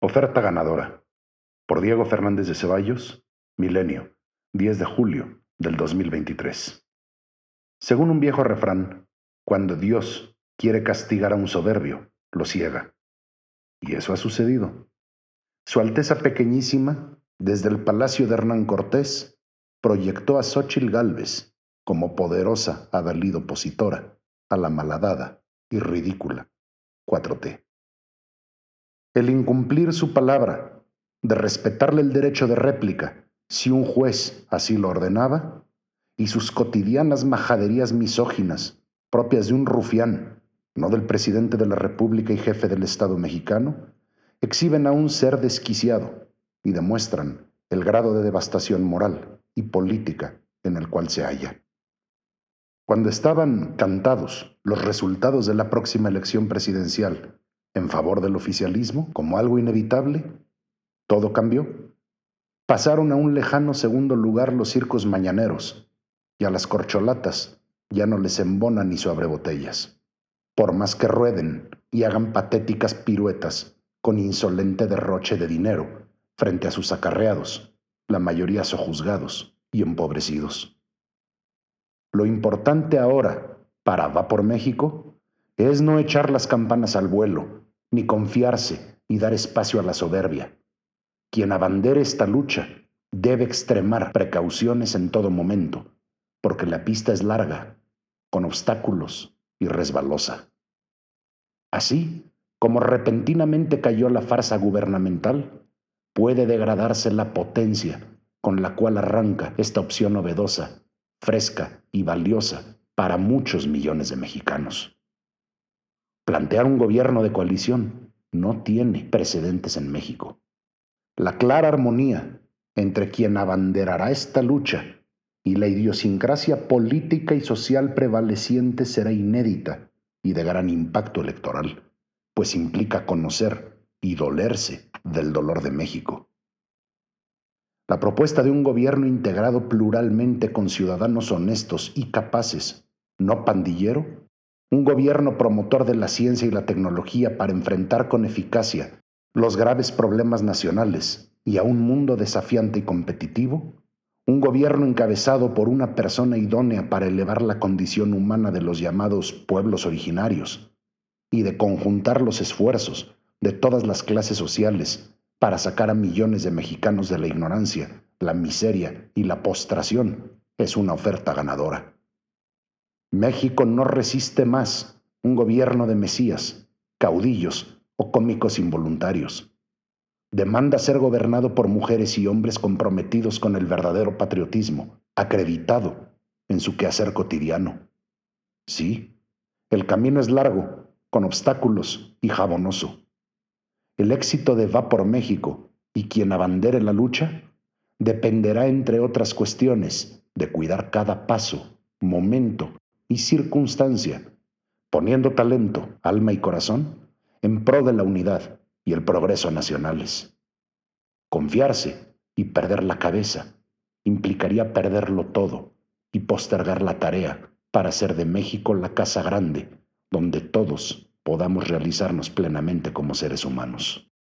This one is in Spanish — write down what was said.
Oferta ganadora. Por Diego Fernández de Ceballos, Milenio, 10 de julio del 2023. Según un viejo refrán, cuando Dios quiere castigar a un soberbio, lo ciega. Y eso ha sucedido. Su Alteza Pequeñísima, desde el palacio de Hernán Cortés, proyectó a Xochitl Gálvez como poderosa adalid opositora a la malhadada y ridícula 4T el incumplir su palabra, de respetarle el derecho de réplica si un juez así lo ordenaba, y sus cotidianas majaderías misóginas propias de un rufián, no del presidente de la República y jefe del Estado mexicano, exhiben a un ser desquiciado y demuestran el grado de devastación moral y política en el cual se halla. Cuando estaban cantados los resultados de la próxima elección presidencial en favor del oficialismo como algo inevitable, todo cambió. Pasaron a un lejano segundo lugar los circos mañaneros y a las corcholatas ya no les embona ni su botellas. Por más que rueden y hagan patéticas piruetas con insolente derroche de dinero frente a sus acarreados, la mayoría sojuzgados y empobrecidos. Lo importante ahora para Va por México es no echar las campanas al vuelo, ni confiarse y dar espacio a la soberbia. Quien abandere esta lucha debe extremar precauciones en todo momento, porque la pista es larga, con obstáculos y resbalosa. Así como repentinamente cayó la farsa gubernamental, puede degradarse la potencia con la cual arranca esta opción novedosa, fresca y valiosa para muchos millones de mexicanos. Plantear un gobierno de coalición no tiene precedentes en México. La clara armonía entre quien abanderará esta lucha y la idiosincrasia política y social prevaleciente será inédita y de gran impacto electoral, pues implica conocer y dolerse del dolor de México. La propuesta de un gobierno integrado pluralmente con ciudadanos honestos y capaces, no pandillero, un gobierno promotor de la ciencia y la tecnología para enfrentar con eficacia los graves problemas nacionales y a un mundo desafiante y competitivo, un gobierno encabezado por una persona idónea para elevar la condición humana de los llamados pueblos originarios y de conjuntar los esfuerzos de todas las clases sociales para sacar a millones de mexicanos de la ignorancia, la miseria y la postración, es una oferta ganadora. México no resiste más un gobierno de mesías, caudillos o cómicos involuntarios. Demanda ser gobernado por mujeres y hombres comprometidos con el verdadero patriotismo, acreditado en su quehacer cotidiano. Sí, el camino es largo, con obstáculos y jabonoso. El éxito de Va por México y quien abandere la lucha dependerá, entre otras cuestiones, de cuidar cada paso, momento y circunstancia, poniendo talento, alma y corazón en pro de la unidad y el progreso nacionales. Confiarse y perder la cabeza implicaría perderlo todo y postergar la tarea para hacer de México la casa grande donde todos podamos realizarnos plenamente como seres humanos.